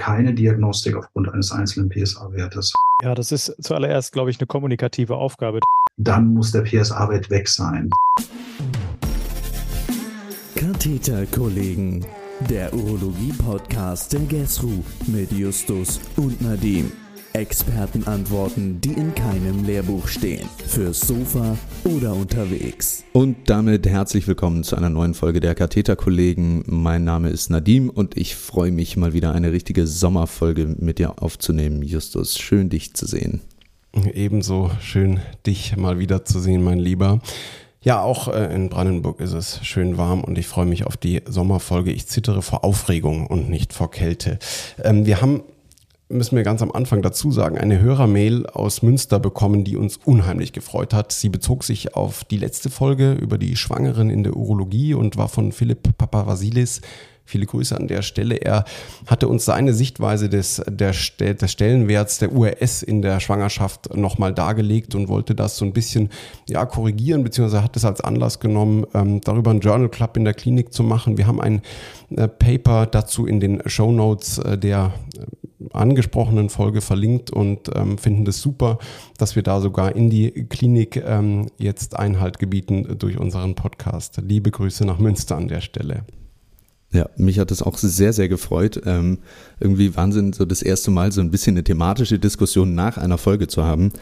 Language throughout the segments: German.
keine Diagnostik aufgrund eines einzelnen PSA-Wertes. Ja, das ist zuallererst, glaube ich, eine kommunikative Aufgabe. Dann muss der PSA-Wert weg sein. Katheterkollegen, der Urologie-Podcast der GESRU mit Justus und Nadim. Expertenantworten, die in keinem Lehrbuch stehen. Fürs Sofa oder unterwegs. Und damit herzlich willkommen zu einer neuen Folge der Katheterkollegen. Mein Name ist Nadim und ich freue mich mal wieder eine richtige Sommerfolge mit dir aufzunehmen. Justus, schön dich zu sehen. Ebenso schön dich mal wieder zu sehen, mein Lieber. Ja, auch äh, in Brandenburg ist es schön warm und ich freue mich auf die Sommerfolge. Ich zittere vor Aufregung und nicht vor Kälte. Ähm, wir haben müssen wir ganz am Anfang dazu sagen, eine Hörermail aus Münster bekommen, die uns unheimlich gefreut hat. Sie bezog sich auf die letzte Folge über die Schwangeren in der Urologie und war von Philipp Papavasilis. Viele Grüße an der Stelle. Er hatte uns seine Sichtweise des, der, des Stellenwerts der URS in der Schwangerschaft nochmal dargelegt und wollte das so ein bisschen ja, korrigieren, beziehungsweise hat es als Anlass genommen, ähm, darüber einen Journal Club in der Klinik zu machen. Wir haben ein äh, Paper dazu in den Show Notes äh, der angesprochenen Folge verlinkt und ähm, finden das super, dass wir da sogar in die Klinik ähm, jetzt Einhalt gebieten durch unseren Podcast. Liebe Grüße nach Münster an der Stelle. Ja, mich hat das auch sehr, sehr gefreut. Ähm, irgendwie Wahnsinn, so das erste Mal so ein bisschen eine thematische Diskussion nach einer Folge zu haben.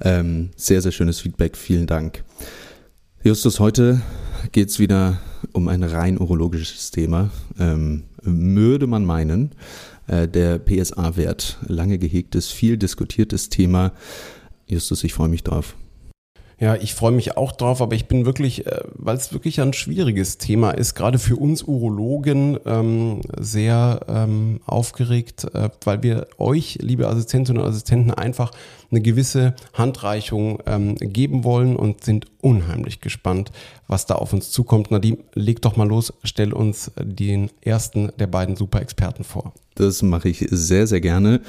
Ähm, sehr, sehr schönes Feedback. Vielen Dank. Justus, heute geht es wieder um ein rein urologisches Thema. Ähm, würde man meinen, äh, der PSA-Wert. Lange gehegtes, viel diskutiertes Thema. Justus, ich freue mich drauf. Ja, ich freue mich auch drauf, aber ich bin wirklich, äh, weil es wirklich ein schwieriges Thema ist, gerade für uns Urologen ähm, sehr ähm, aufgeregt, äh, weil wir euch, liebe Assistentinnen und Assistenten, einfach eine gewisse Handreichung ähm, geben wollen und sind unheimlich gespannt, was da auf uns zukommt. Nadim, leg doch mal los, stell uns den ersten der beiden Super-Experten vor. Das mache ich sehr, sehr gerne.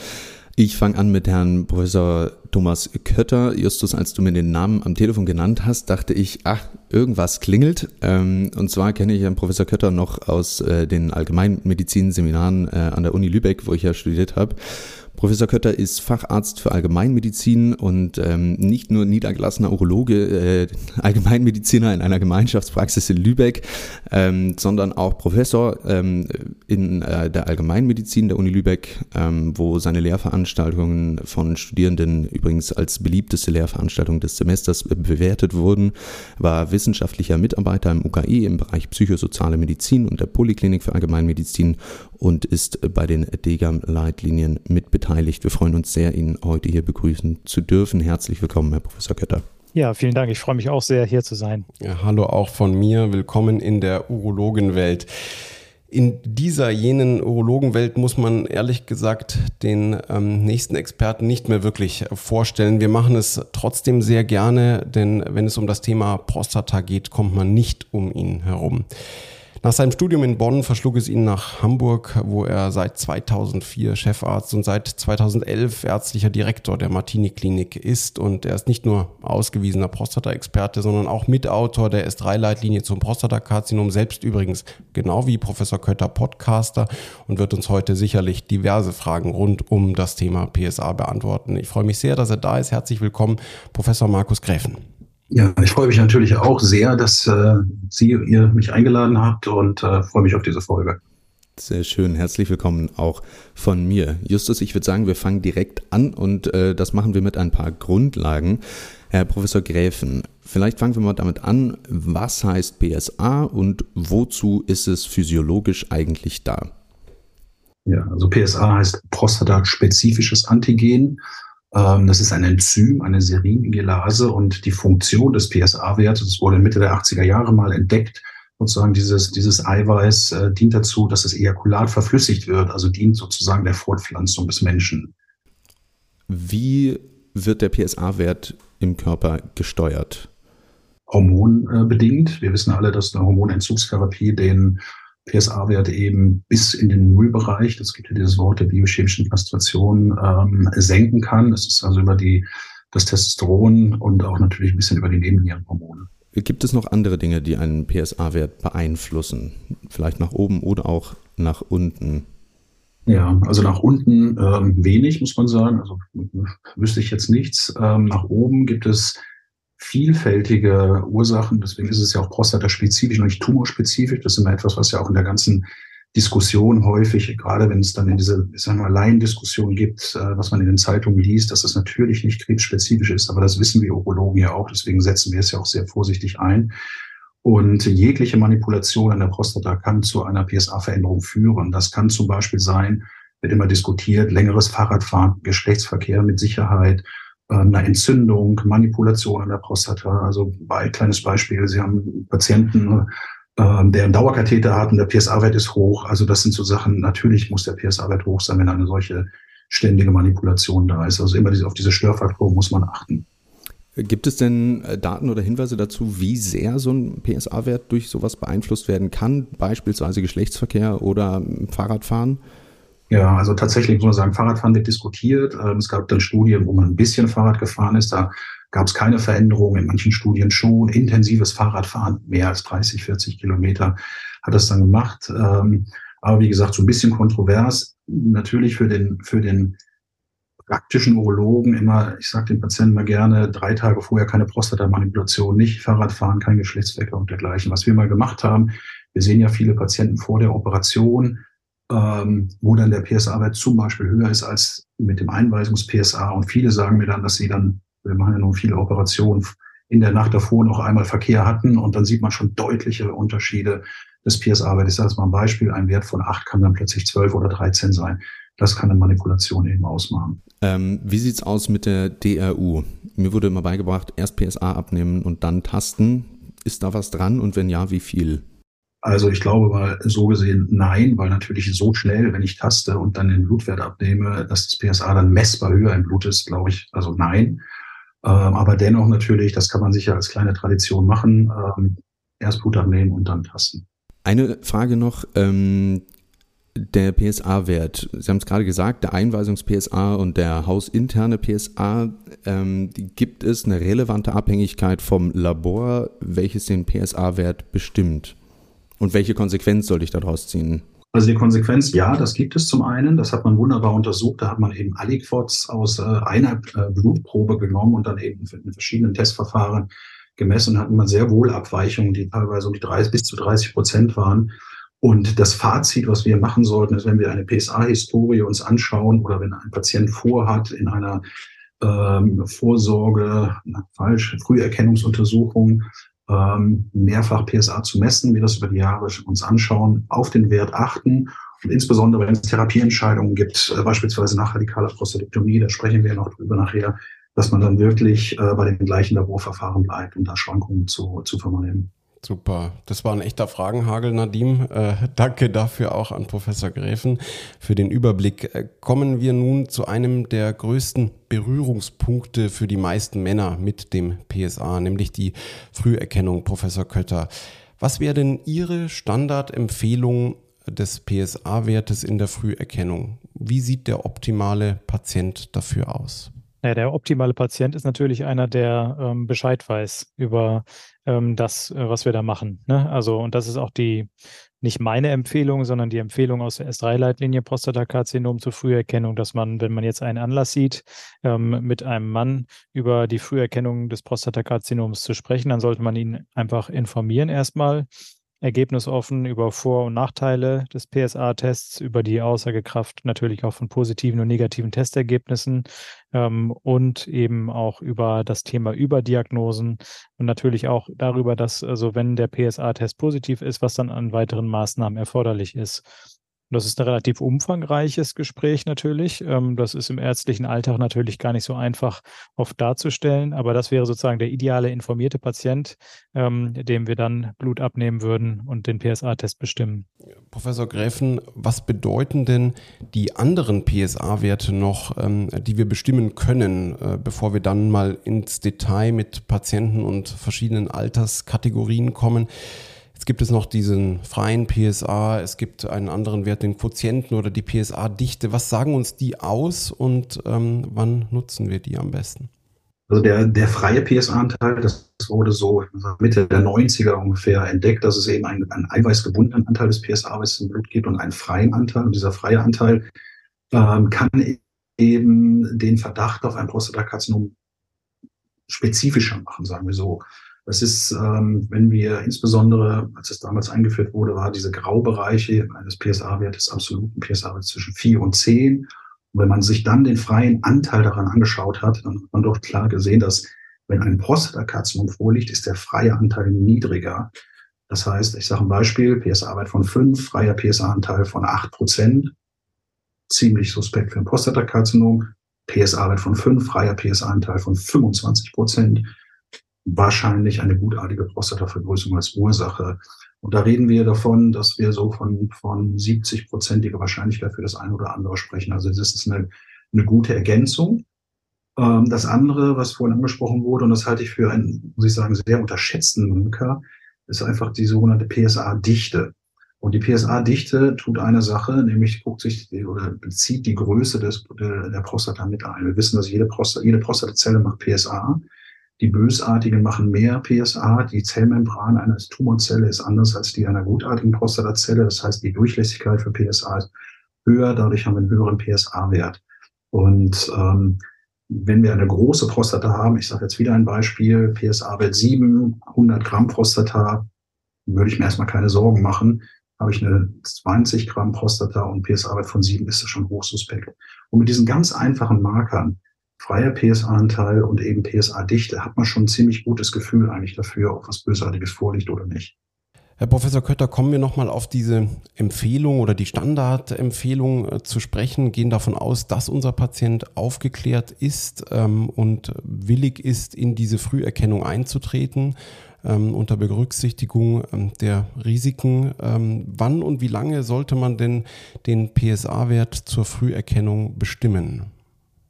Ich fange an mit Herrn Professor Thomas Kötter. Justus, als du mir den Namen am Telefon genannt hast, dachte ich, ach, irgendwas klingelt. Ähm, und zwar kenne ich Herrn Professor Kötter noch aus äh, den Allgemeinmedizin-Seminaren äh, an der Uni Lübeck, wo ich ja studiert habe. Professor Kötter ist Facharzt für Allgemeinmedizin und ähm, nicht nur niedergelassener Urologe, äh, Allgemeinmediziner in einer Gemeinschaftspraxis in Lübeck, ähm, sondern auch Professor ähm, in äh, der Allgemeinmedizin der Uni Lübeck, ähm, wo seine Lehrveranstaltungen von Studierenden übrigens als beliebteste Lehrveranstaltung des Semesters bewertet wurden, war wissenschaftlicher Mitarbeiter im UKE im Bereich psychosoziale Medizin und der Poliklinik für Allgemeinmedizin und ist bei den DEGAM-Leitlinien mit beteiligt. Wir freuen uns sehr, ihn heute hier begrüßen zu dürfen. Herzlich willkommen, Herr Professor Kötter. Ja, vielen Dank. Ich freue mich auch sehr, hier zu sein. Ja, hallo auch von mir. Willkommen in der Urologenwelt. In dieser jenen Urologenwelt muss man ehrlich gesagt den ähm, nächsten Experten nicht mehr wirklich vorstellen. Wir machen es trotzdem sehr gerne, denn wenn es um das Thema Prostata geht, kommt man nicht um ihn herum. Nach seinem Studium in Bonn verschlug es ihn nach Hamburg, wo er seit 2004 Chefarzt und seit 2011 ärztlicher Direktor der Martini-Klinik ist. Und er ist nicht nur ausgewiesener Prostata-Experte, sondern auch Mitautor der S3-Leitlinie zum Prostatakarzinom, selbst übrigens genau wie Professor Kötter Podcaster und wird uns heute sicherlich diverse Fragen rund um das Thema PSA beantworten. Ich freue mich sehr, dass er da ist. Herzlich willkommen, Professor Markus Gräfen. Ja, ich freue mich natürlich auch sehr, dass äh, Sie ihr mich eingeladen habt und äh, freue mich auf diese Folge. Sehr schön, herzlich willkommen auch von mir. Justus, ich würde sagen, wir fangen direkt an und äh, das machen wir mit ein paar Grundlagen. Herr Professor Gräfen, vielleicht fangen wir mal damit an, was heißt PSA und wozu ist es physiologisch eigentlich da? Ja, also PSA heißt prostataspezifisches Antigen das ist ein Enzym, eine Seringelase und die Funktion des PSA-Wertes, das wurde Mitte der 80er Jahre mal entdeckt, sozusagen dieses, dieses Eiweiß äh, dient dazu, dass das Ejakulat verflüssigt wird, also dient sozusagen der Fortpflanzung des Menschen. Wie wird der PSA-Wert im Körper gesteuert? Hormonbedingt. Wir wissen alle, dass eine Hormonentzugstherapie den PSA-Wert eben bis in den Nullbereich, das gibt ja dieses Wort der biochemischen Kastration, ähm, senken kann. Das ist also über die, das Testosteron und auch natürlich ein bisschen über die Nebennierenhormone. Gibt es noch andere Dinge, die einen PSA-Wert beeinflussen? Vielleicht nach oben oder auch nach unten? Ja, also nach unten ähm, wenig, muss man sagen. Also wüsste ich jetzt nichts. Ähm, nach oben gibt es vielfältige Ursachen. Deswegen ist es ja auch prostataspezifisch und nicht tumorspezifisch. Das ist immer etwas, was ja auch in der ganzen Diskussion häufig, gerade wenn es dann in diese, ich sag mal, Laiendiskussion gibt, äh, was man in den Zeitungen liest, dass das natürlich nicht krebsspezifisch ist, aber das wissen wir Urologen ja auch, deswegen setzen wir es ja auch sehr vorsichtig ein. Und jegliche Manipulation an der Prostata kann zu einer PSA-Veränderung führen. Das kann zum Beispiel sein, wird immer diskutiert, längeres Fahrradfahren, Geschlechtsverkehr mit Sicherheit, äh, eine Entzündung, Manipulation an der Prostata. Also bei kleines Beispiel, Sie haben Patienten, ähm, der einen Dauerkatheter hat und der PSA-Wert ist hoch. Also das sind so Sachen, natürlich muss der PSA-Wert hoch sein, wenn eine solche ständige Manipulation da ist. Also immer auf diese Störfaktoren muss man achten. Gibt es denn äh, Daten oder Hinweise dazu, wie sehr so ein PSA-Wert durch sowas beeinflusst werden kann, beispielsweise Geschlechtsverkehr oder Fahrradfahren? Ja, also tatsächlich muss man sagen, Fahrradfahren wird diskutiert. Ähm, es gab dann Studien, wo man ein bisschen Fahrrad gefahren ist. Da gab es keine Veränderung, in manchen Studien schon. Intensives Fahrradfahren, mehr als 30, 40 Kilometer, hat das dann gemacht. Ähm, aber wie gesagt, so ein bisschen kontrovers. Natürlich für den, für den praktischen Urologen immer, ich sage den Patienten mal gerne, drei Tage vorher keine Prostatamanipulation, nicht Fahrradfahren, kein Geschlechtsverkehr und dergleichen. Was wir mal gemacht haben, wir sehen ja viele Patienten vor der Operation, ähm, wo dann der PSA-Wert zum Beispiel höher ist als mit dem Einweisungs-PSA. Und viele sagen mir dann, dass sie dann wir machen ja nun viele Operationen, in der Nacht davor noch einmal Verkehr hatten und dann sieht man schon deutliche Unterschiede des PSA-Wertes. Ich sage mal ein Beispiel, ein Wert von 8 kann dann plötzlich 12 oder 13 sein. Das kann eine Manipulation eben ausmachen. Ähm, wie sieht's aus mit der DRU? Mir wurde immer beigebracht, erst PSA abnehmen und dann tasten. Ist da was dran und wenn ja, wie viel? Also ich glaube mal so gesehen nein, weil natürlich so schnell, wenn ich taste und dann den Blutwert abnehme, dass das PSA dann messbar höher im Blut ist, glaube ich, also nein. Ähm, aber dennoch natürlich, das kann man sicher als kleine Tradition machen, ähm, erst Blut abnehmen und dann tasten. Eine Frage noch, ähm, der PSA-Wert. Sie haben es gerade gesagt, der Einweisungs-PSA und der hausinterne PSA. Ähm, gibt es eine relevante Abhängigkeit vom Labor, welches den PSA-Wert bestimmt? Und welche Konsequenz sollte ich daraus ziehen? Also die Konsequenz, ja, das gibt es zum einen. Das hat man wunderbar untersucht. Da hat man eben Aliquots aus äh, einer äh, Blutprobe genommen und dann eben in verschiedenen Testverfahren gemessen und hatten man sehr wohl Abweichungen, die teilweise um die 30 bis zu 30 Prozent waren. Und das Fazit, was wir machen sollten, ist, wenn wir eine PSA-Historie uns anschauen oder wenn ein Patient vorhat, in einer ähm, Vorsorge, na, falsch, Früherkennungsuntersuchung ähm, mehrfach PSA zu messen, wir das über die Jahre uns anschauen, auf den Wert achten und insbesondere wenn es Therapieentscheidungen gibt, äh, beispielsweise nach radikaler Prostatektomie, da sprechen wir noch drüber nachher, dass man dann wirklich äh, bei den gleichen Laborverfahren bleibt, um da Schwankungen zu, zu vermeiden. Super, das war ein echter Fragenhagel, Nadim. Äh, danke dafür auch an Professor Gräfen für den Überblick. Äh, kommen wir nun zu einem der größten Berührungspunkte für die meisten Männer mit dem PSA, nämlich die Früherkennung, Professor Kötter. Was wäre denn Ihre Standardempfehlung des PSA-Wertes in der Früherkennung? Wie sieht der optimale Patient dafür aus? Ja, der optimale Patient ist natürlich einer, der ähm, Bescheid weiß über das, äh, was wir da machen. Ne? Also, und das ist auch die, nicht meine Empfehlung, sondern die Empfehlung aus der S3-Leitlinie Prostatakarzinom zur Früherkennung, dass man, wenn man jetzt einen Anlass sieht, ähm, mit einem Mann über die Früherkennung des Prostatakarzinoms zu sprechen, dann sollte man ihn einfach informieren erstmal ergebnisoffen über Vor- und Nachteile des PSA-Tests, über die Aussagekraft natürlich auch von positiven und negativen Testergebnissen ähm, und eben auch über das Thema Überdiagnosen und natürlich auch darüber, dass also wenn der PSA-Test positiv ist, was dann an weiteren Maßnahmen erforderlich ist. Das ist ein relativ umfangreiches Gespräch natürlich. Ähm, das ist im ärztlichen Alltag natürlich gar nicht so einfach oft darzustellen, aber das wäre sozusagen der ideale informierte Patient, ähm, dem wir dann Blut abnehmen würden und den PSA-Test bestimmen. Professor Gräfen, was bedeuten denn die anderen PSA-Werte noch, ähm, die wir bestimmen können, äh, bevor wir dann mal ins Detail mit Patienten und verschiedenen Alterskategorien kommen? Jetzt gibt es noch diesen freien PSA, es gibt einen anderen Wert, den Quotienten oder die PSA-Dichte. Was sagen uns die aus und ähm, wann nutzen wir die am besten? Also der, der freie PSA-Anteil, das wurde so Mitte der 90er ungefähr entdeckt, dass es eben einen, einen eiweißgebundenen Anteil des PSA-Weißes im Blut gibt und einen freien Anteil. Und dieser freie Anteil ähm, kann eben den Verdacht auf ein Prostatakarzinom spezifischer machen, sagen wir so. Das ist, ähm, wenn wir insbesondere, als es damals eingeführt wurde, war diese Graubereiche eines PSA-Wertes, absoluten PSA-Wertes zwischen 4 und 10. Und wenn man sich dann den freien Anteil daran angeschaut hat, dann hat man doch klar gesehen, dass wenn ein Prostatakarzinom vorliegt, ist der freie Anteil niedriger. Das heißt, ich sage ein Beispiel, PSA-Wert von 5, freier PSA-Anteil von 8 Prozent. Ziemlich suspekt für ein Prostatakarzinom. PSA-Wert von 5, freier PSA-Anteil von 25 Prozent. Wahrscheinlich eine gutartige Prostatavergrößerung als Ursache. Und da reden wir davon, dass wir so von, von 70-prozentiger Wahrscheinlichkeit für das eine oder andere sprechen. Also das ist eine, eine gute Ergänzung. Ähm, das andere, was vorhin angesprochen wurde, und das halte ich für einen, muss ich sagen, sehr unterschätzten Marker, ist einfach die sogenannte PSA-Dichte. Und die PSA-Dichte tut eine Sache, nämlich guckt sich oder bezieht die Größe des, der Prostata mit ein. Wir wissen, dass jede, Prostata, jede Prostatazelle macht PSA. Die bösartigen machen mehr PSA. Die Zellmembran einer Tumorzelle ist anders als die einer gutartigen Prostatazelle. Das heißt, die Durchlässigkeit für PSA ist höher. Dadurch haben wir einen höheren PSA-Wert. Und ähm, wenn wir eine große Prostata haben, ich sage jetzt wieder ein Beispiel, PSA-Wert 7, 100 Gramm Prostata, würde ich mir erstmal keine Sorgen machen. Habe ich eine 20 Gramm Prostata und PSA-Wert von 7, ist das schon hochsuspekt. Und mit diesen ganz einfachen Markern freier PSA-Anteil und eben PSA-Dichte, hat man schon ein ziemlich gutes Gefühl eigentlich dafür, ob was Bösartiges vorliegt oder nicht. Herr Professor Kötter, kommen wir nochmal auf diese Empfehlung oder die Standardempfehlung äh, zu sprechen, gehen davon aus, dass unser Patient aufgeklärt ist ähm, und willig ist, in diese Früherkennung einzutreten, ähm, unter Berücksichtigung ähm, der Risiken. Wann und wie lange sollte man denn den PSA-Wert zur Früherkennung bestimmen?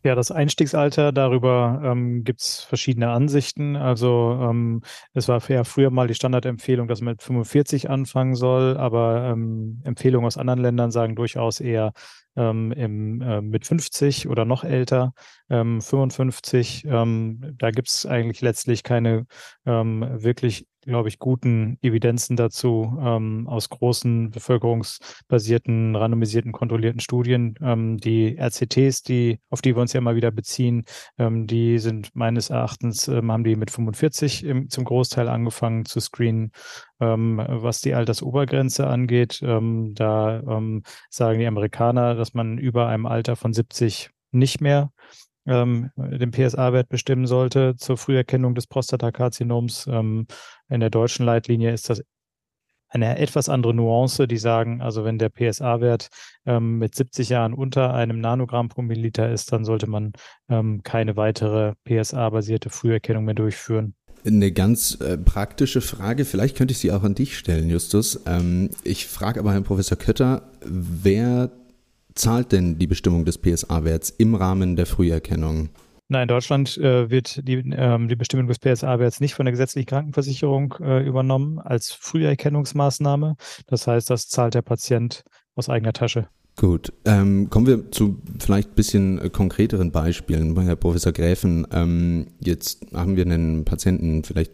Ja, das Einstiegsalter, darüber ähm, gibt es verschiedene Ansichten. Also ähm, es war ja früher mal die Standardempfehlung, dass man mit 45 anfangen soll, aber ähm, Empfehlungen aus anderen Ländern sagen durchaus eher ähm, im, äh, mit 50 oder noch älter, ähm, 55. Ähm, da gibt es eigentlich letztlich keine ähm, wirklich glaube ich, guten Evidenzen dazu ähm, aus großen bevölkerungsbasierten, randomisierten, kontrollierten Studien. Ähm, die RCTs, die, auf die wir uns ja mal wieder beziehen, ähm, die sind meines Erachtens, ähm, haben die mit 45 im, zum Großteil angefangen zu screenen. Ähm, was die Altersobergrenze angeht, ähm, da sagen die Amerikaner, dass man über einem Alter von 70 nicht mehr ähm, den PSA-Wert bestimmen sollte zur Früherkennung des Prostatakarzinoms. Ähm, in der deutschen Leitlinie ist das eine etwas andere Nuance, die sagen, also wenn der PSA-Wert ähm, mit 70 Jahren unter einem Nanogramm pro Milliliter ist, dann sollte man ähm, keine weitere PSA-basierte Früherkennung mehr durchführen. Eine ganz äh, praktische Frage, vielleicht könnte ich sie auch an dich stellen, Justus. Ähm, ich frage aber Herrn Professor Kötter, wer zahlt denn die Bestimmung des PSA-Werts im Rahmen der Früherkennung? Nein, in Deutschland äh, wird die, ähm, die Bestimmung des PSA-Werts nicht von der gesetzlichen Krankenversicherung äh, übernommen als Früherkennungsmaßnahme. Das heißt, das zahlt der Patient aus eigener Tasche. Gut, ähm, kommen wir zu vielleicht ein bisschen äh, konkreteren Beispielen. Herr Professor Gräfen, ähm, jetzt haben wir einen Patienten vielleicht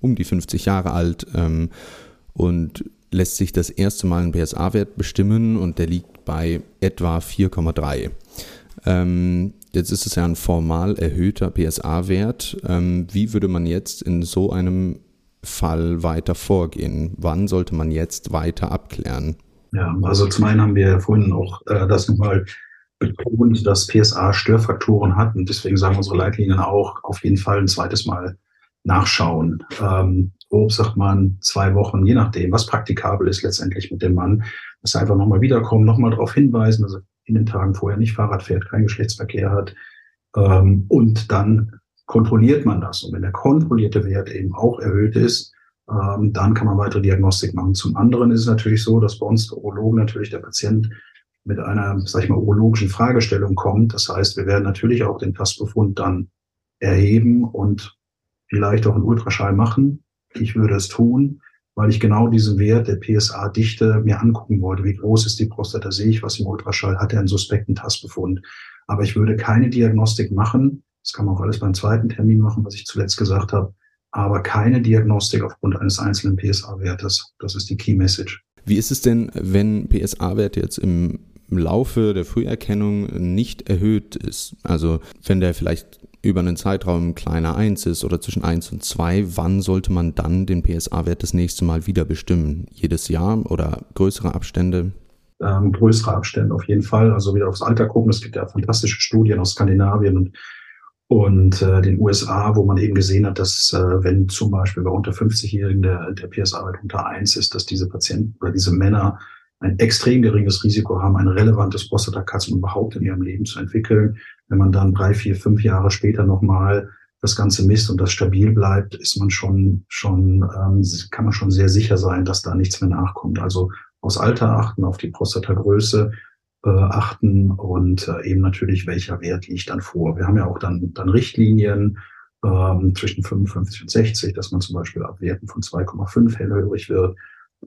um die 50 Jahre alt ähm, und lässt sich das erste Mal ein PSA-Wert bestimmen und der liegt bei etwa 4,3. Ähm, jetzt ist es ja ein formal erhöhter PSA-Wert. Ähm, wie würde man jetzt in so einem Fall weiter vorgehen? Wann sollte man jetzt weiter abklären? Ja, also zum einen haben wir vorhin auch äh, das nochmal betont, dass PSA Störfaktoren hat und deswegen sagen unsere Leitlinien auch auf jeden Fall ein zweites Mal nachschauen. Ähm, grob sagt man zwei Wochen, je nachdem, was praktikabel ist letztendlich mit dem Mann, dass er einfach nochmal wiederkommen, nochmal darauf hinweisen, dass er in den Tagen vorher nicht Fahrrad fährt, keinen Geschlechtsverkehr hat. Ähm, und dann kontrolliert man das. Und wenn der kontrollierte Wert eben auch erhöht ist, ähm, dann kann man weitere Diagnostik machen. Zum anderen ist es natürlich so, dass bei uns Urologen natürlich der Patient mit einer, sag ich mal, urologischen Fragestellung kommt. Das heißt, wir werden natürlich auch den Tastbefund dann erheben und vielleicht auch einen Ultraschall machen. Ich würde es tun, weil ich genau diesen Wert der PSA-Dichte mir angucken wollte. Wie groß ist die Prostata? Sehe ich was im Ultraschall? Hat er einen suspekten Tastbefund? Aber ich würde keine Diagnostik machen, Das kann man auch alles beim zweiten Termin machen, was ich zuletzt gesagt habe. Aber keine Diagnostik aufgrund eines einzelnen PSA-Wertes. Das ist die Key Message. Wie ist es denn, wenn PSA-Wert jetzt im Laufe der Früherkennung nicht erhöht ist? Also wenn der vielleicht über einen Zeitraum kleiner 1 ist oder zwischen 1 und 2, wann sollte man dann den PSA-Wert das nächste Mal wieder bestimmen? Jedes Jahr oder größere Abstände? Ähm, größere Abstände auf jeden Fall. Also wieder aufs Alter gucken. Es gibt ja fantastische Studien aus Skandinavien und und äh, den USA, wo man eben gesehen hat, dass äh, wenn zum Beispiel bei unter 50-Jährigen der, der PSA-Wert unter eins ist, dass diese Patienten oder diese Männer ein extrem geringes Risiko haben, ein relevantes Prostatakarzinom überhaupt in ihrem Leben zu entwickeln. Wenn man dann drei, vier, fünf Jahre später nochmal das Ganze misst und das stabil bleibt, ist man schon, schon ähm, kann man schon sehr sicher sein, dass da nichts mehr nachkommt. Also aus Alter achten, auf die Prostatagröße äh, achten und äh, eben natürlich, welcher Wert liegt dann vor. Wir haben ja auch dann, dann Richtlinien ähm, zwischen 55 und 60, dass man zum Beispiel ab Werten von 2,5 hellhörig wird,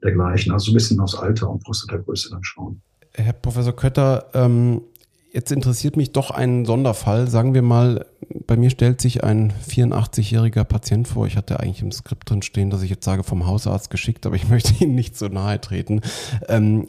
dergleichen. Also ein bisschen aufs Alter und Prostatagröße dann schauen. Herr Professor Kötter, ähm, Jetzt interessiert mich doch ein Sonderfall. Sagen wir mal, bei mir stellt sich ein 84-jähriger Patient vor. Ich hatte eigentlich im Skript drin stehen, dass ich jetzt sage, vom Hausarzt geschickt, aber ich möchte Ihnen nicht so nahe treten. Ähm,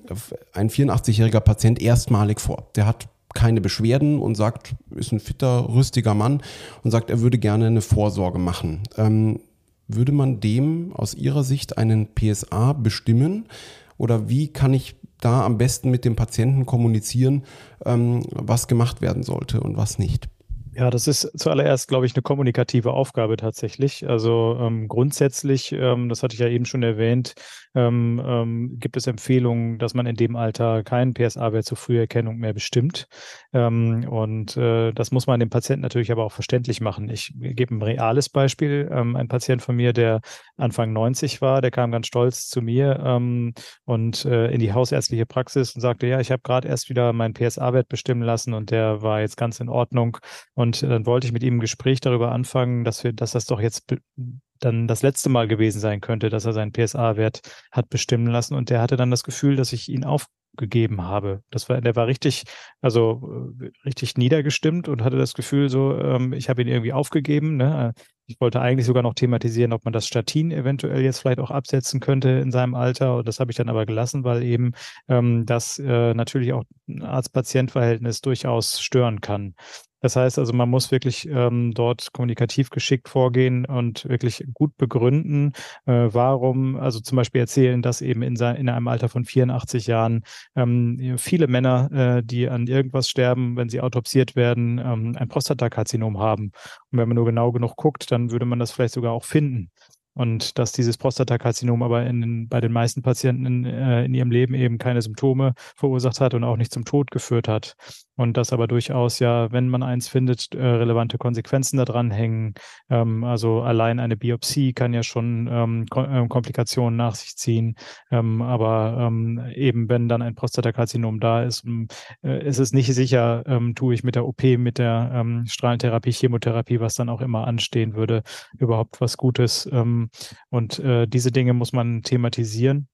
ein 84-jähriger Patient erstmalig vor. Der hat keine Beschwerden und sagt, ist ein fitter, rüstiger Mann und sagt, er würde gerne eine Vorsorge machen. Ähm, würde man dem aus Ihrer Sicht einen PSA bestimmen? Oder wie kann ich da am besten mit dem Patienten kommunizieren, ähm, was gemacht werden sollte und was nicht. Ja, das ist zuallererst, glaube ich, eine kommunikative Aufgabe tatsächlich. Also ähm, grundsätzlich, ähm, das hatte ich ja eben schon erwähnt, ähm, ähm, gibt es Empfehlungen, dass man in dem Alter keinen PSA-Wert zur Früherkennung mehr bestimmt. Ähm, und äh, das muss man dem Patienten natürlich aber auch verständlich machen. Ich gebe ein reales Beispiel. Ähm, ein Patient von mir, der Anfang 90 war, der kam ganz stolz zu mir und äh, in die hausärztliche Praxis und sagte, ja, ich habe gerade erst wieder meinen PSA-Wert bestimmen lassen und der war jetzt ganz in Ordnung. Dann wollte ich mit ihm ein Gespräch darüber anfangen, dass wir, dass das doch jetzt dann das letzte Mal gewesen sein könnte, dass er seinen PSA-Wert hat bestimmen lassen. Und der hatte dann das Gefühl, dass ich ihn aufgegeben habe. Das war, der war richtig, also äh, richtig niedergestimmt und hatte das Gefühl, so, ähm, ich habe ihn irgendwie aufgegeben. Ne? Ich wollte eigentlich sogar noch thematisieren, ob man das Statin eventuell jetzt vielleicht auch absetzen könnte in seinem Alter. Und das habe ich dann aber gelassen, weil eben ähm, das äh, natürlich auch ein Arzt-Patient-Verhältnis durchaus stören kann. Das heißt also, man muss wirklich ähm, dort kommunikativ geschickt vorgehen und wirklich gut begründen, äh, warum, also zum Beispiel erzählen, dass eben in, in einem Alter von 84 Jahren ähm, viele Männer, äh, die an irgendwas sterben, wenn sie autopsiert werden, ähm, ein Prostatakarzinom haben. Und wenn man nur genau genug guckt, dann würde man das vielleicht sogar auch finden. Und dass dieses Prostatakarzinom aber in, bei den meisten Patienten in, äh, in, ihrem Leben eben keine Symptome verursacht hat und auch nicht zum Tod geführt hat. Und dass aber durchaus ja, wenn man eins findet, äh, relevante Konsequenzen daran hängen. Ähm, also allein eine Biopsie kann ja schon ähm, Kom äh, Komplikationen nach sich ziehen. Ähm, aber ähm, eben wenn dann ein Prostatakarzinom da ist, ähm, äh, ist es nicht sicher, ähm, tue ich mit der OP, mit der Strahlentherapie, Chemotherapie, was dann auch immer anstehen würde, überhaupt was Gutes. Ähm, und äh, diese Dinge muss man thematisieren,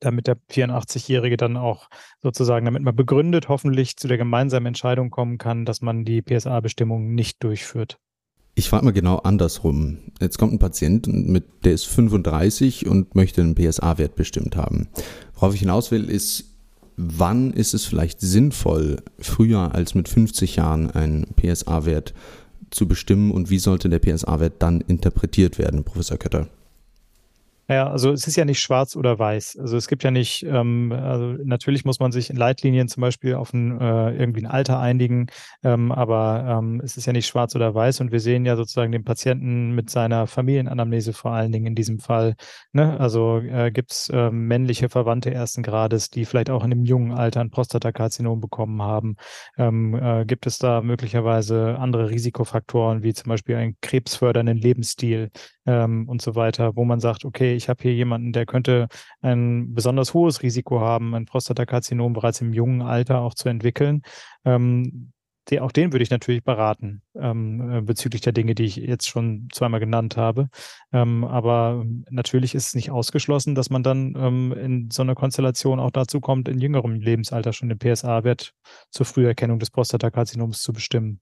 damit der 84-Jährige dann auch sozusagen, damit man begründet hoffentlich zu der gemeinsamen Entscheidung kommen kann, dass man die PSA-Bestimmung nicht durchführt. Ich frage mal genau andersrum. Jetzt kommt ein Patient, mit, der ist 35 und möchte einen PSA-Wert bestimmt haben. Worauf ich hinaus will, ist, wann ist es vielleicht sinnvoll, früher als mit 50 Jahren einen PSA-Wert zu bestimmen und wie sollte der PSA-Wert dann interpretiert werden, Professor Kötter? Ja, also es ist ja nicht schwarz oder weiß. Also es gibt ja nicht, ähm, also natürlich muss man sich in Leitlinien zum Beispiel auf ein äh, irgendwie ein Alter einigen, ähm, aber ähm, es ist ja nicht schwarz oder weiß und wir sehen ja sozusagen den Patienten mit seiner Familienanamnese vor allen Dingen in diesem Fall. Ne? Also äh, gibt es äh, männliche Verwandte ersten Grades, die vielleicht auch in einem jungen Alter ein Prostatakarzinom bekommen haben? Ähm, äh, gibt es da möglicherweise andere Risikofaktoren wie zum Beispiel einen krebsfördernden Lebensstil ähm, und so weiter, wo man sagt, okay, ich habe hier jemanden, der könnte ein besonders hohes Risiko haben, ein Prostatakarzinom bereits im jungen Alter auch zu entwickeln. Ähm, die, auch den würde ich natürlich beraten ähm, äh, bezüglich der Dinge, die ich jetzt schon zweimal genannt habe. Ähm, aber natürlich ist es nicht ausgeschlossen, dass man dann ähm, in so einer Konstellation auch dazu kommt, in jüngerem Lebensalter schon den PSA-Wert zur Früherkennung des Prostatakarzinoms zu bestimmen.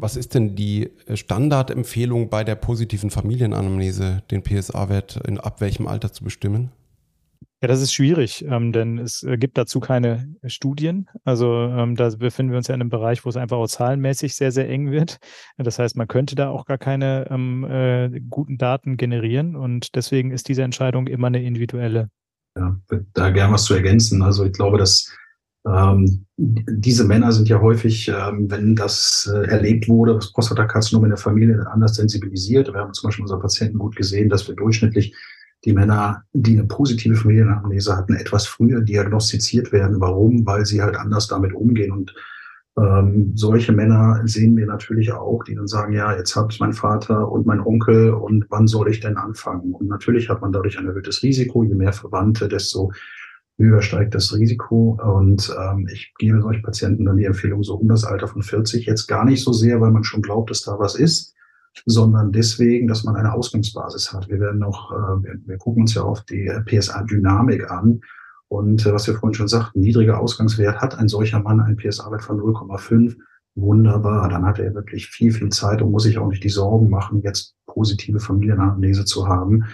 Was ist denn die Standardempfehlung bei der positiven Familienanamnese, den PSA-Wert ab welchem Alter zu bestimmen? Ja, das ist schwierig, ähm, denn es äh, gibt dazu keine Studien. Also ähm, da befinden wir uns ja in einem Bereich, wo es einfach auch zahlenmäßig sehr, sehr eng wird. Das heißt, man könnte da auch gar keine ähm, äh, guten Daten generieren und deswegen ist diese Entscheidung immer eine individuelle. Ja, da gern was zu ergänzen. Also ich glaube, dass ähm, diese Männer sind ja häufig, ähm, wenn das äh, erlebt wurde, das Prostatakarzinom in der Familie anders sensibilisiert. Wir haben zum Beispiel unsere Patienten gut gesehen, dass wir durchschnittlich die Männer, die eine positive Familienanamnese hatten, etwas früher diagnostiziert werden. Warum? Weil sie halt anders damit umgehen. Und ähm, solche Männer sehen wir natürlich auch, die dann sagen, ja, jetzt hat mein Vater und mein Onkel und wann soll ich denn anfangen? Und natürlich hat man dadurch ein erhöhtes Risiko. Je mehr Verwandte, desto höher steigt das Risiko. Und ähm, ich gebe solchen Patienten dann die Empfehlung so um das Alter von 40 jetzt gar nicht so sehr, weil man schon glaubt, dass da was ist, sondern deswegen, dass man eine Ausgangsbasis hat. Wir werden noch, äh, wir, wir gucken uns ja auf die PSA-Dynamik an. Und äh, was wir vorhin schon sagten, niedriger Ausgangswert hat ein solcher Mann einen PSA-Wert von 0,5. Wunderbar, dann hat er wirklich viel, viel Zeit und muss sich auch nicht die Sorgen machen, jetzt positive Familienanamnese zu haben.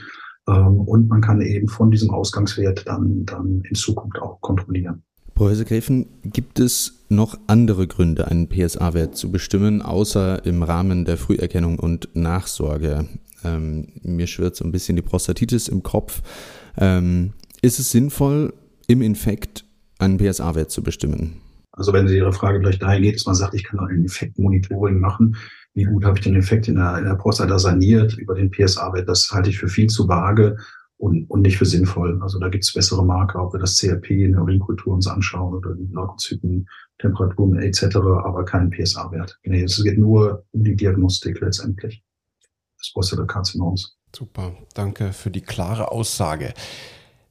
Ähm, und man kann eben von diesem Ausgangswert dann, dann in Zukunft auch kontrollieren. Professor Gräfen, gibt es noch andere Gründe, einen PSA-Wert zu bestimmen, außer im Rahmen der Früherkennung und Nachsorge? Ähm, mir schwirrt so ein bisschen die Prostatitis im Kopf. Ähm, ist es sinnvoll, im Infekt einen PSA-Wert zu bestimmen? Also wenn Sie Ihre Frage gleich dahin geht, dass man sagt, ich kann auch ein Infektmonitoring machen, wie gut habe ich den Infekt in der, in der Prostata saniert über den PSA-Wert, das halte ich für viel zu vage und, und nicht für sinnvoll. Also da gibt es bessere Marker, ob wir das CRP in der Urinkultur uns anschauen oder die Leukozyten, Temperaturen etc., aber keinen PSA-Wert. Nee, es geht nur um die Diagnostik letztendlich des Prostatakarzinoms. Super, danke für die klare Aussage.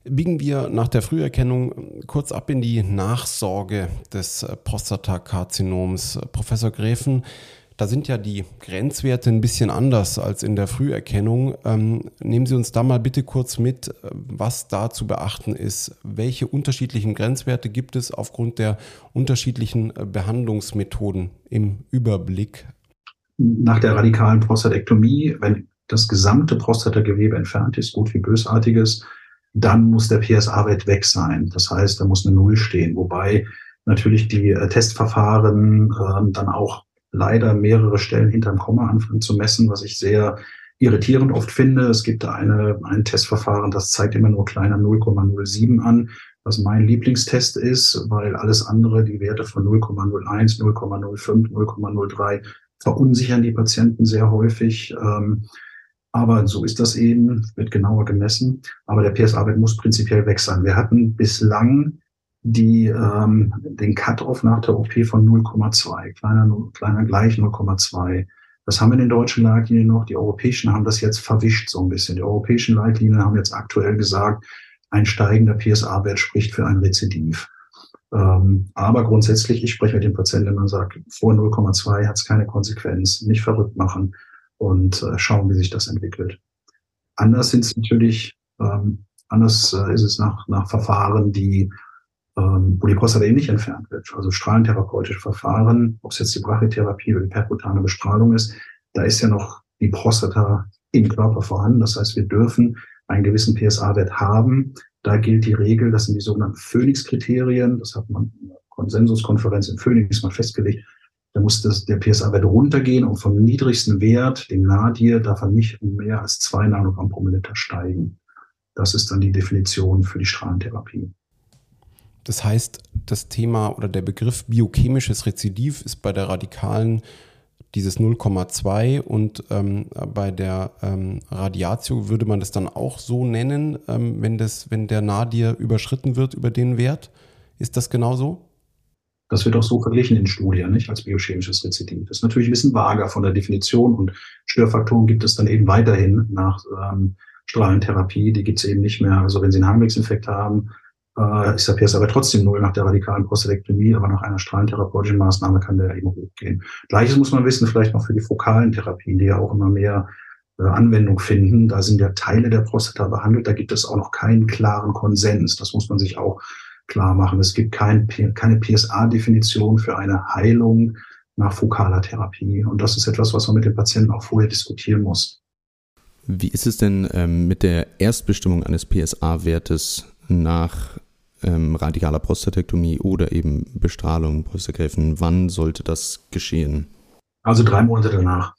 Biegen wir nach der Früherkennung kurz ab in die Nachsorge des Prostatakarzinoms. Professor Gräfen, da sind ja die Grenzwerte ein bisschen anders als in der Früherkennung. Ähm, nehmen Sie uns da mal bitte kurz mit, äh, was da zu beachten ist. Welche unterschiedlichen Grenzwerte gibt es aufgrund der unterschiedlichen äh, Behandlungsmethoden im Überblick? Nach der radikalen Prostatektomie, wenn das gesamte Prostatagewebe entfernt ist, gut wie bösartiges, dann muss der PSA-Wert weg sein. Das heißt, da muss eine Null stehen, wobei natürlich die äh, Testverfahren äh, dann auch leider mehrere Stellen hinterm Komma anfangen zu messen, was ich sehr irritierend oft finde. Es gibt da eine, ein Testverfahren, das zeigt immer nur kleiner 0,07 an, was mein Lieblingstest ist, weil alles andere, die Werte von 0,01, 0,05, 0,03 verunsichern die Patienten sehr häufig. Ähm, aber so ist das eben, wird genauer gemessen. Aber der PSA-Wert muss prinzipiell weg sein. Wir hatten bislang die ähm, den Cut-off nach der OP von 0,2, kleiner, kleiner gleich 0,2. Das haben wir in den deutschen Leitlinien noch. Die europäischen haben das jetzt verwischt so ein bisschen. Die europäischen Leitlinien haben jetzt aktuell gesagt, ein steigender PSA-Wert spricht für ein Rezidiv. Ähm, aber grundsätzlich, ich spreche mit den Patienten, man sagt, vor 0,2 hat es keine Konsequenz, nicht verrückt machen und äh, schauen, wie sich das entwickelt. Anders sind es natürlich, ähm, anders äh, ist es nach, nach Verfahren, die ähm, wo die Prostata eben nicht entfernt wird. Also strahlentherapeutische Verfahren, ob es jetzt die Brachytherapie oder die perkutane Bestrahlung ist, da ist ja noch die Prostata im Körper vorhanden. Das heißt, wir dürfen einen gewissen PSA-Wert haben. Da gilt die Regel, das sind die sogenannten Phoenix-Kriterien. Das hat man in der Konsensuskonferenz in Phoenix mal festgelegt. Da muss das, der PSA-Wert runtergehen und vom niedrigsten Wert, dem Nadir, darf er nicht mehr als zwei Nanogramm pro Milliliter steigen. Das ist dann die Definition für die Strahlentherapie. Das heißt, das Thema oder der Begriff biochemisches Rezidiv ist bei der radikalen dieses 0,2 und ähm, bei der ähm, Radiatio würde man das dann auch so nennen, ähm, wenn, das, wenn der Nadir überschritten wird über den Wert. Ist das genauso? Das wird auch so verglichen in Studien, nicht als biochemisches Rezidiv. Das ist natürlich ein bisschen vager von der Definition und Störfaktoren gibt es dann eben weiterhin nach ähm, Strahlentherapie. Die gibt es eben nicht mehr. Also wenn Sie einen Harnwegsinfekt haben, äh, ist der PS aber trotzdem null nach der radikalen Prostatektomie, aber nach einer strahlentherapeutischen Maßnahme kann der eben hochgehen. Gleiches muss man wissen, vielleicht noch für die fokalen Therapien, die ja auch immer mehr äh, Anwendung finden. Da sind ja Teile der Prostata behandelt, da gibt es auch noch keinen klaren Konsens. Das muss man sich auch klar machen. Es gibt kein, keine PSA-Definition für eine Heilung nach fokaler Therapie. Und das ist etwas, was man mit den Patienten auch vorher diskutieren muss. Wie ist es denn ähm, mit der Erstbestimmung eines PSA-Wertes nach ähm, radikaler Prostatektomie oder eben Bestrahlung, Prostagräfen? Wann sollte das geschehen? Also drei Monate danach.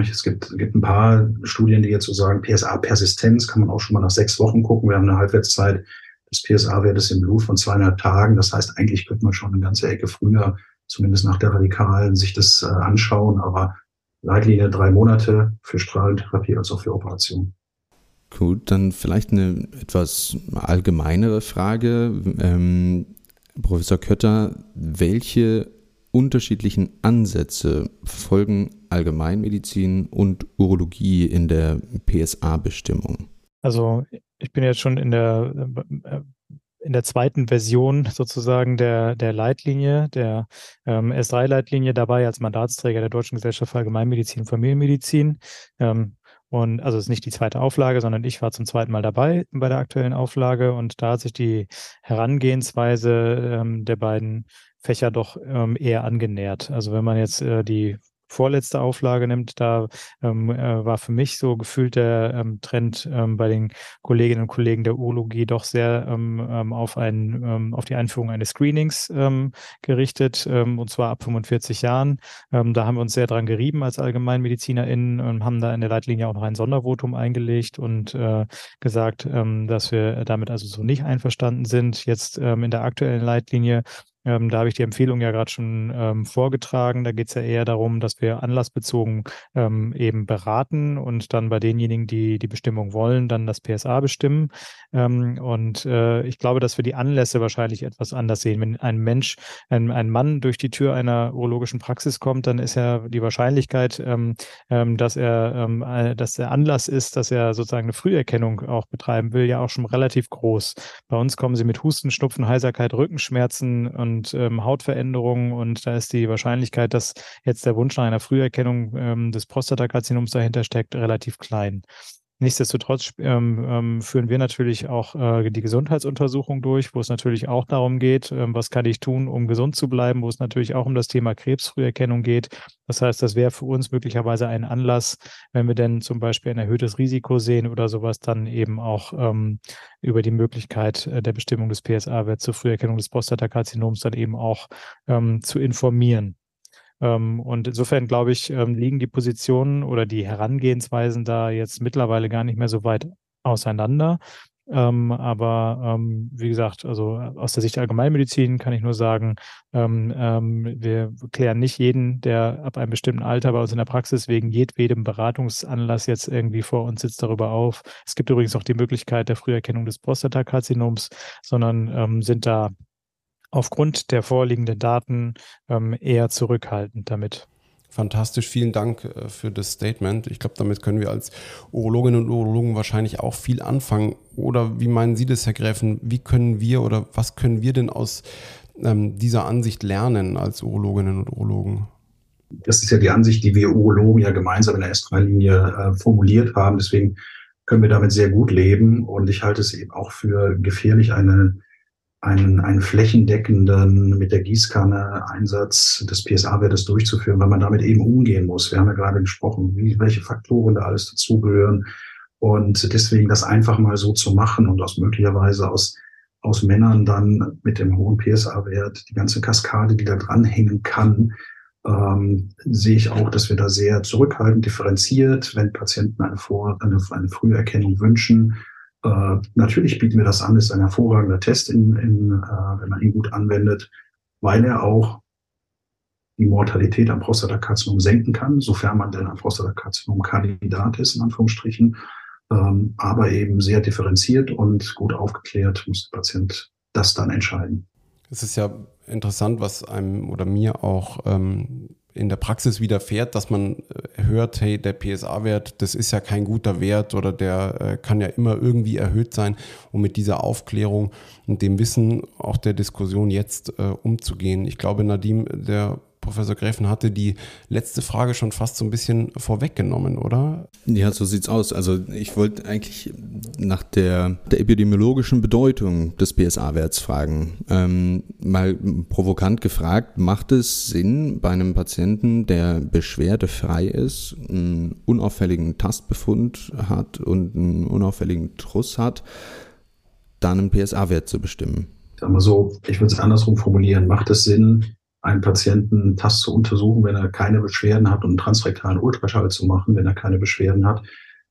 Es gibt, gibt ein paar Studien, die jetzt so sagen, PSA-Persistenz kann man auch schon mal nach sechs Wochen gucken. Wir haben eine Halbwertszeit des PSA-Wertes im Blut von 200 Tagen. Das heißt, eigentlich könnte man schon eine ganze Ecke früher, zumindest nach der Radikalen, sich das äh, anschauen. Aber Leitlinie drei Monate für Strahlentherapie als auch für Operation. Gut, dann vielleicht eine etwas allgemeinere Frage. Ähm, Professor Kötter, welche unterschiedlichen Ansätze verfolgen Allgemeinmedizin und Urologie in der PSA-Bestimmung? Also ich bin jetzt schon in der äh, in der zweiten Version sozusagen der, der Leitlinie, der ähm, S3-Leitlinie dabei als Mandatsträger der Deutschen Gesellschaft für Allgemeinmedizin und Familienmedizin. Ähm, und also es ist nicht die zweite Auflage, sondern ich war zum zweiten Mal dabei bei der aktuellen Auflage und da hat sich die Herangehensweise ähm, der beiden Fächer doch ähm, eher angenähert. Also wenn man jetzt äh, die vorletzte Auflage nimmt, da ähm, äh, war für mich so gefühlt der ähm, Trend ähm, bei den Kolleginnen und Kollegen der Urologie doch sehr ähm, ähm, auf, ein, ähm, auf die Einführung eines Screenings gerichtet, und zwar ab 45 Jahren. da haben wir uns sehr dran gerieben als AllgemeinmedizinerInnen und haben da in der Leitlinie auch noch ein Sondervotum eingelegt und äh, gesagt, dass wir damit also so nicht einverstanden sind. Jetzt in der aktuellen Leitlinie ähm, da habe ich die Empfehlung ja gerade schon ähm, vorgetragen. Da geht es ja eher darum, dass wir anlassbezogen ähm, eben beraten und dann bei denjenigen, die die Bestimmung wollen, dann das PSA bestimmen. Ähm, und äh, ich glaube, dass wir die Anlässe wahrscheinlich etwas anders sehen. Wenn ein Mensch, ein, ein Mann durch die Tür einer urologischen Praxis kommt, dann ist ja die Wahrscheinlichkeit, ähm, ähm, dass er, äh, dass der Anlass ist, dass er sozusagen eine Früherkennung auch betreiben will, ja auch schon relativ groß. Bei uns kommen sie mit Husten, Schnupfen, Heiserkeit, Rückenschmerzen und und ähm, Hautveränderungen. Und da ist die Wahrscheinlichkeit, dass jetzt der Wunsch nach einer Früherkennung ähm, des Prostatakarzinoms dahinter steckt, relativ klein. Nichtsdestotrotz ähm, ähm, führen wir natürlich auch äh, die Gesundheitsuntersuchung durch, wo es natürlich auch darum geht, ähm, was kann ich tun, um gesund zu bleiben, wo es natürlich auch um das Thema Krebsfrüherkennung geht. Das heißt, das wäre für uns möglicherweise ein Anlass, wenn wir denn zum Beispiel ein erhöhtes Risiko sehen oder sowas, dann eben auch ähm, über die Möglichkeit äh, der Bestimmung des PSA-Werts zur Früherkennung des Prostatakarzinoms dann eben auch ähm, zu informieren. Ähm, und insofern glaube ich, ähm, liegen die Positionen oder die Herangehensweisen da jetzt mittlerweile gar nicht mehr so weit auseinander. Ähm, aber ähm, wie gesagt, also aus der Sicht der Allgemeinmedizin kann ich nur sagen, ähm, ähm, wir klären nicht jeden, der ab einem bestimmten Alter bei uns in der Praxis wegen jedwedem Beratungsanlass jetzt irgendwie vor uns sitzt darüber auf. Es gibt übrigens auch die Möglichkeit der Früherkennung des Prostatakarzinoms, sondern sind da aufgrund der vorliegenden Daten ähm, eher zurückhaltend damit. Fantastisch, vielen Dank äh, für das Statement. Ich glaube, damit können wir als Urologinnen und Urologen wahrscheinlich auch viel anfangen. Oder wie meinen Sie das, Herr Gräfen? Wie können wir oder was können wir denn aus ähm, dieser Ansicht lernen als Urologinnen und Urologen? Das ist ja die Ansicht, die wir Urologen ja gemeinsam in der S3-Linie äh, formuliert haben. Deswegen können wir damit sehr gut leben. Und ich halte es eben auch für gefährlich, eine einen, einen flächendeckenden mit der Gießkanne Einsatz des PSA-Wertes durchzuführen, weil man damit eben umgehen muss. Wir haben ja gerade gesprochen, wie, welche Faktoren da alles dazugehören. Und deswegen das einfach mal so zu machen und aus möglicherweise aus, aus Männern dann mit dem hohen PSA-Wert die ganze Kaskade, die da dranhängen kann, ähm, sehe ich auch, dass wir da sehr zurückhaltend differenziert, wenn Patienten eine, Vor eine, eine Früherkennung wünschen, äh, natürlich bieten wir das an, ist ein hervorragender Test, in, in, äh, wenn man ihn gut anwendet, weil er auch die Mortalität am Prostatakarzinom senken kann, sofern man denn ein Prostatakarzinom-Kandidat ist, in Anführungsstrichen, ähm, aber eben sehr differenziert und gut aufgeklärt muss der Patient das dann entscheiden. Es ist ja interessant, was einem oder mir auch ähm, in der Praxis widerfährt, dass man äh, hört, hey, der PSA-Wert, das ist ja kein guter Wert oder der äh, kann ja immer irgendwie erhöht sein, um mit dieser Aufklärung und dem Wissen auch der Diskussion jetzt äh, umzugehen. Ich glaube, Nadim, der Professor Gräfen hatte die letzte Frage schon fast so ein bisschen vorweggenommen, oder? Ja, so sieht's aus. Also ich wollte eigentlich nach der, der epidemiologischen Bedeutung des PSA-Werts fragen. Ähm, mal provokant gefragt, macht es Sinn bei einem Patienten, der beschwerdefrei ist, einen unauffälligen Tastbefund hat und einen unauffälligen Truss hat, dann einen PSA-Wert zu bestimmen? Sagen wir so, ich würde es andersrum formulieren. Macht es Sinn, einen Patienten Tast zu untersuchen, wenn er keine Beschwerden hat und einen transrektalen Ultraschall zu machen, wenn er keine Beschwerden hat?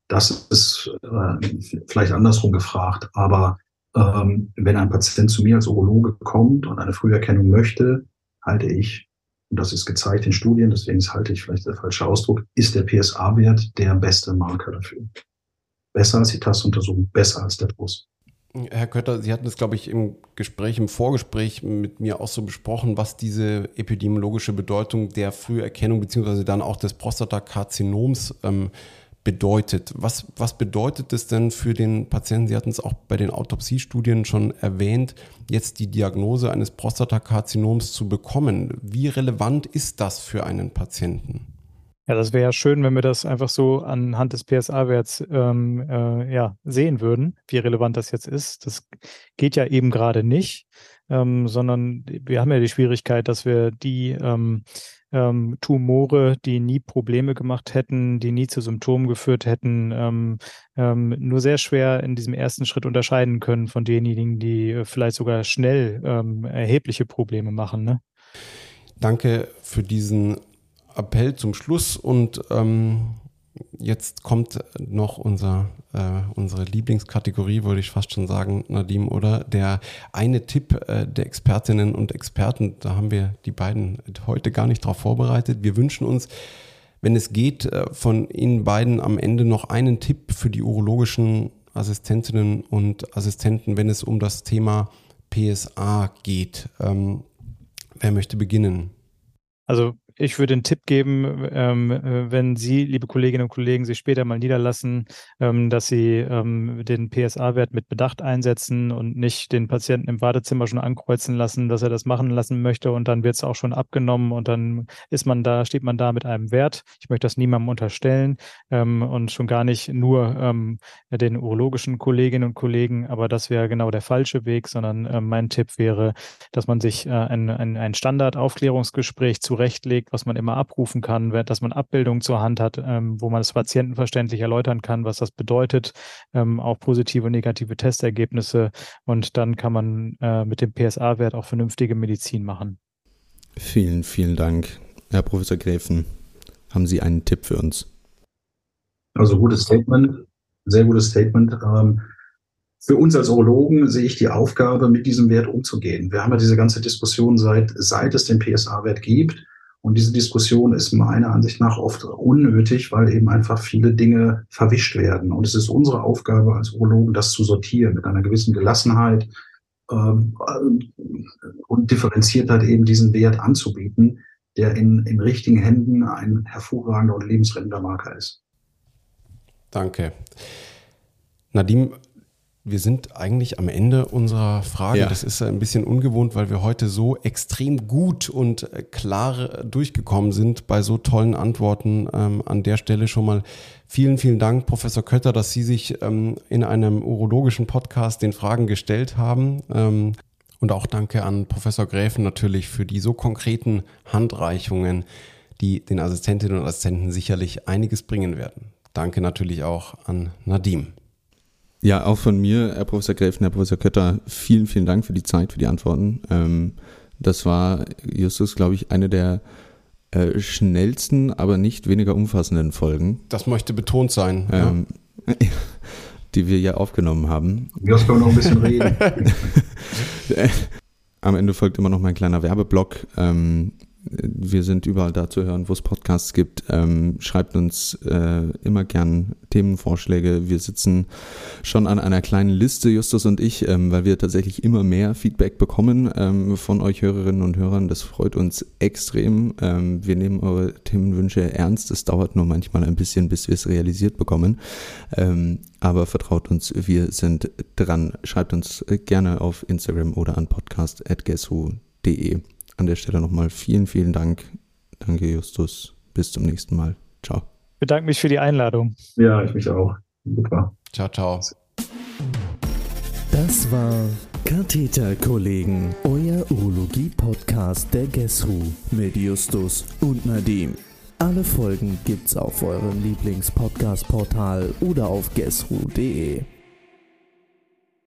Das ist äh, vielleicht andersrum gefragt. Aber ähm, wenn ein Patient zu mir als Urologe kommt und eine Früherkennung möchte, halte ich, und das ist gezeigt in Studien, deswegen halte ich vielleicht der falsche Ausdruck, ist der PSA-Wert der beste Marker dafür. Besser als die Tastuntersuchung, besser als der Brust. Herr Kötter, Sie hatten es, glaube ich, im Gespräch, im Vorgespräch mit mir auch so besprochen, was diese epidemiologische Bedeutung der Früherkennung beziehungsweise dann auch des Prostatakarzinoms ähm, bedeutet. Was, was bedeutet es denn für den Patienten? Sie hatten es auch bei den Autopsiestudien schon erwähnt, jetzt die Diagnose eines Prostatakarzinoms zu bekommen. Wie relevant ist das für einen Patienten? Ja, das wäre ja schön, wenn wir das einfach so anhand des PSA-Werts ähm, äh, ja, sehen würden, wie relevant das jetzt ist. Das geht ja eben gerade nicht, ähm, sondern wir haben ja die Schwierigkeit, dass wir die ähm, ähm, Tumore, die nie Probleme gemacht hätten, die nie zu Symptomen geführt hätten, ähm, ähm, nur sehr schwer in diesem ersten Schritt unterscheiden können von denjenigen, die äh, vielleicht sogar schnell erhebliche Probleme machen. Ne? Danke für diesen Appell zum Schluss und ähm, jetzt kommt noch unser, äh, unsere Lieblingskategorie, würde ich fast schon sagen, Nadim, oder? Der eine Tipp äh, der Expertinnen und Experten, da haben wir die beiden heute gar nicht darauf vorbereitet. Wir wünschen uns, wenn es geht, äh, von Ihnen beiden am Ende noch einen Tipp für die urologischen Assistentinnen und Assistenten, wenn es um das Thema PSA geht. Ähm, wer möchte beginnen? Also ich würde einen Tipp geben, ähm, äh, wenn Sie, liebe Kolleginnen und Kollegen, sich später mal niederlassen, ähm, dass Sie ähm, den PSA-Wert mit Bedacht einsetzen und nicht den Patienten im Wartezimmer schon ankreuzen lassen, dass er das machen lassen möchte und dann wird es auch schon abgenommen und dann ist man da, steht man da mit einem Wert. Ich möchte das niemandem unterstellen ähm, und schon gar nicht nur ähm, den urologischen Kolleginnen und Kollegen, aber das wäre genau der falsche Weg, sondern äh, mein Tipp wäre, dass man sich äh, ein, ein, ein Standardaufklärungsgespräch zurechtlegt, was man immer abrufen kann, dass man Abbildungen zur Hand hat, ähm, wo man es patientenverständlich erläutern kann, was das bedeutet, ähm, auch positive und negative Testergebnisse. Und dann kann man äh, mit dem PSA-Wert auch vernünftige Medizin machen. Vielen, vielen Dank, Herr Professor Gräfen. Haben Sie einen Tipp für uns? Also gutes Statement, sehr gutes Statement. Ähm, für uns als Urologen sehe ich die Aufgabe, mit diesem Wert umzugehen. Wir haben ja diese ganze Diskussion seit, seit es den PSA-Wert gibt. Und diese Diskussion ist meiner Ansicht nach oft unnötig, weil eben einfach viele Dinge verwischt werden. Und es ist unsere Aufgabe als Urologen, das zu sortieren mit einer gewissen Gelassenheit ähm, und Differenziertheit eben diesen Wert anzubieten, der in, in richtigen Händen ein hervorragender und lebensrettender Marker ist. Danke. Nadim, wir sind eigentlich am Ende unserer Frage. Ja. Das ist ein bisschen ungewohnt, weil wir heute so extrem gut und äh, klar durchgekommen sind bei so tollen Antworten. Ähm, an der Stelle schon mal vielen, vielen Dank, Professor Kötter, dass Sie sich ähm, in einem urologischen Podcast den Fragen gestellt haben. Ähm, und auch danke an Professor Gräfen natürlich für die so konkreten Handreichungen, die den Assistentinnen und Assistenten sicherlich einiges bringen werden. Danke natürlich auch an Nadim. Ja, auch von mir, Herr Professor Gräfen, Herr Professor Kötter, vielen, vielen Dank für die Zeit, für die Antworten. Ähm, das war, Justus, glaube ich, eine der äh, schnellsten, aber nicht weniger umfassenden Folgen. Das möchte betont sein. Ähm, ja. die wir ja aufgenommen haben. Können wir noch ein bisschen reden. Am Ende folgt immer noch mein kleiner Werbeblock. Ähm, wir sind überall da zu hören, wo es Podcasts gibt. Ähm, schreibt uns äh, immer gern Themenvorschläge. Wir sitzen schon an einer kleinen Liste, Justus und ich, ähm, weil wir tatsächlich immer mehr Feedback bekommen ähm, von euch Hörerinnen und Hörern. Das freut uns extrem. Ähm, wir nehmen eure Themenwünsche ernst. Es dauert nur manchmal ein bisschen, bis wir es realisiert bekommen. Ähm, aber vertraut uns, wir sind dran. Schreibt uns gerne auf Instagram oder an podcast.guesswho.de an der Stelle nochmal vielen, vielen Dank Danke, Justus. Bis zum nächsten Mal. Ciao. Ich bedanke mich für die Einladung. Ja, ich mich auch. Super. Ciao, ciao. Das war Katheterkollegen, euer Urologie-Podcast der GESRU mit Justus und Nadim. Alle Folgen gibt's auf eurem Lieblings-Podcast-Portal oder auf gesru.de.